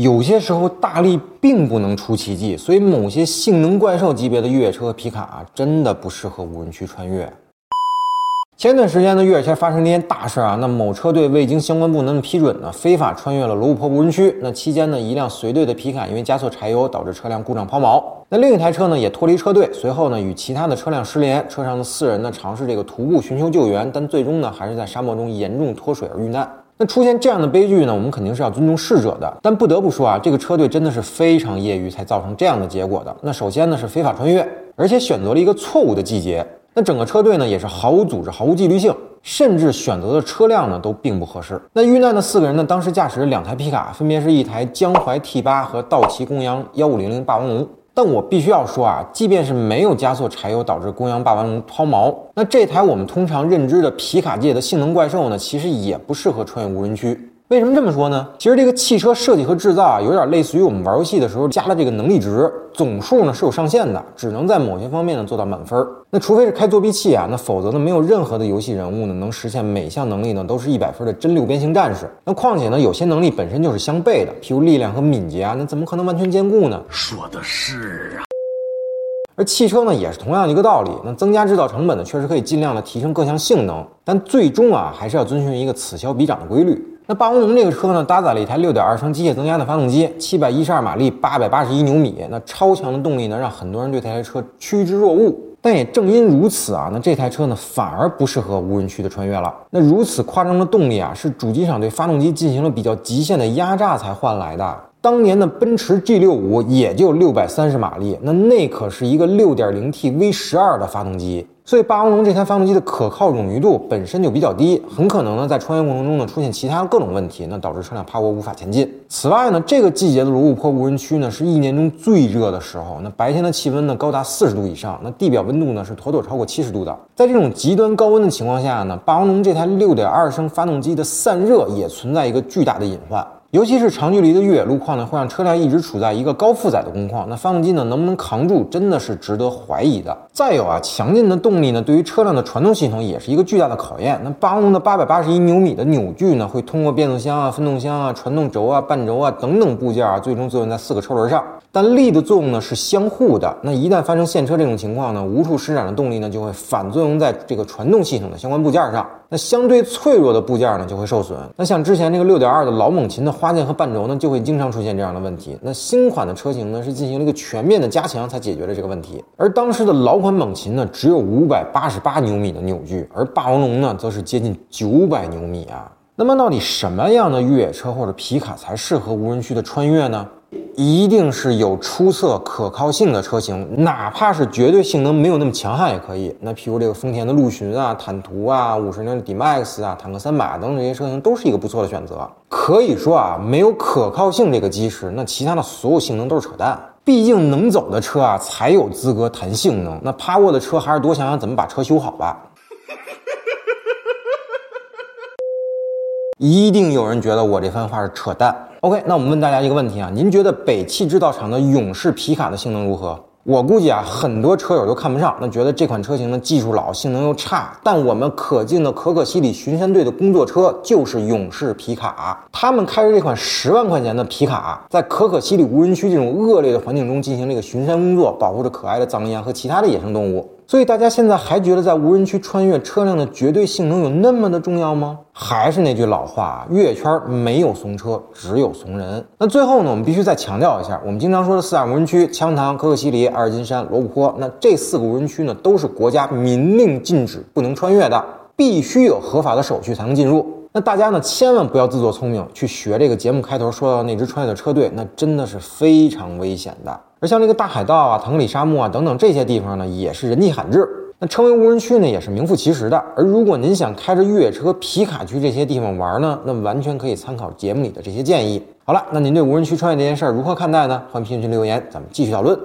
有些时候大力并不能出奇迹，所以某些性能怪兽级别的越野车和皮卡啊，真的不适合无人区穿越。前段时间呢，越野圈发生了一件大事啊，那某车队未经相关部门的批准呢，非法穿越了罗布泊无人区。那期间呢，一辆随队的皮卡因为加错柴油，导致车辆故障抛锚。那另一台车呢，也脱离车队，随后呢，与其他的车辆失联。车上的四人呢，尝试这个徒步寻求救援，但最终呢，还是在沙漠中严重脱水而遇难。那出现这样的悲剧呢，我们肯定是要尊重逝者的。但不得不说啊，这个车队真的是非常业余，才造成这样的结果的。那首先呢，是非法穿越，而且选择了一个错误的季节。那整个车队呢，也是毫无组织、毫无纪律性。甚至选择的车辆呢都并不合适。那遇难的四个人呢，当时驾驶两台皮卡，分别是一台江淮 T 八和道奇公羊幺五零零霸王龙。但我必须要说啊，即便是没有加速柴油导致公羊霸王龙抛锚，那这台我们通常认知的皮卡界的性能怪兽呢，其实也不适合穿越无人区。为什么这么说呢？其实这个汽车设计和制造啊，有点类似于我们玩游戏的时候加了这个能力值，总数呢是有上限的，只能在某些方面呢做到满分。那除非是开作弊器啊，那否则呢没有任何的游戏人物呢能实现每项能力呢都是一百分的真六边形战士。那况且呢有些能力本身就是相悖的，譬如力量和敏捷啊，那怎么可能完全兼顾呢？说的是啊。而汽车呢也是同样一个道理，那增加制造成本呢确实可以尽量的提升各项性能，但最终啊还是要遵循一个此消彼长的规律。那霸王龙这个车呢，搭载了一台六点二升机械增压的发动机，七百一十二马力，八百八十一牛米。那超强的动力呢，让很多人对这台车趋之若鹜。但也正因如此啊，那这台车呢，反而不适合无人区的穿越了。那如此夸张的动力啊，是主机厂对发动机进行了比较极限的压榨才换来的。当年的奔驰 G 六五也就六百三十马力，那那可是一个六点零 T V 十二的发动机。所以霸王龙这台发动机的可靠冗余度本身就比较低，很可能呢在穿越过程中呢出现其他各种问题，那导致车辆趴窝无法前进。此外呢，这个季节的罗布泊无人区呢是一年中最热的时候，那白天的气温呢高达四十度以上，那地表温度呢是妥妥超过七十度的。在这种极端高温的情况下呢，霸王龙这台六点二升发动机的散热也存在一个巨大的隐患。尤其是长距离的越野路况呢，会让车辆一直处在一个高负载的工况。那发动机呢，能不能扛住，真的是值得怀疑的。再有啊，强劲的动力呢，对于车辆的传动系统也是一个巨大的考验。那霸王龙的八百八十一牛米的扭矩呢，会通过变速箱啊、分动箱啊、传动轴啊、半轴啊等等部件啊，最终作用在四个车轮上。但力的作用呢是相互的，那一旦发生陷车这种情况呢，无处施展的动力呢就会反作用在这个传动系统的相关部件上，那相对脆弱的部件呢就会受损。那像之前这个六点二的老猛禽的花键和半轴呢，就会经常出现这样的问题。那新款的车型呢是进行了一个全面的加强才解决了这个问题，而当时的老款猛禽呢只有五百八十八牛米的扭矩，而霸王龙呢则是接近九百牛米啊。那么到底什么样的越野车或者皮卡才适合无人区的穿越呢？一定是有出色可靠性的车型，哪怕是绝对性能没有那么强悍也可以。那譬如这个丰田的陆巡啊、坦途啊、五十铃的 D-Max 啊、坦克三百等等这些车型都是一个不错的选择。可以说啊，没有可靠性这个基石，那其他的所有性能都是扯淡。毕竟能走的车啊，才有资格谈性能。那趴过的车，还是多想想怎么把车修好吧。一定有人觉得我这番话是扯淡。OK，那我们问大家一个问题啊，您觉得北汽制造厂的勇士皮卡的性能如何？我估计啊，很多车友都看不上，那觉得这款车型呢技术老，性能又差。但我们可敬的可可西里巡山队的工作车就是勇士皮卡，他们开着这款十万块钱的皮卡，在可可西里无人区这种恶劣的环境中进行这个巡山工作，保护着可爱的藏羚羊和其他的野生动物。所以大家现在还觉得在无人区穿越车辆的绝对性能有那么的重要吗？还是那句老话，越野圈没有怂车，只有怂人。那最后呢，我们必须再强调一下，我们经常说的四大无人区：羌塘、可可西里、阿尔金山、罗布泊。那这四个无人区呢，都是国家明令禁止不能穿越的，必须有合法的手续才能进入。那大家呢，千万不要自作聪明去学这个节目开头说到那支穿越的车队，那真的是非常危险的。而像这个大海盗啊、腾格里沙漠啊等等这些地方呢，也是人迹罕至。那成为无人区呢，也是名副其实的。而如果您想开着越野车、皮卡去这些地方玩呢，那完全可以参考节目里的这些建议。好了，那您对无人区穿越这件事儿如何看待呢？欢迎评论区留言，咱们继续讨论。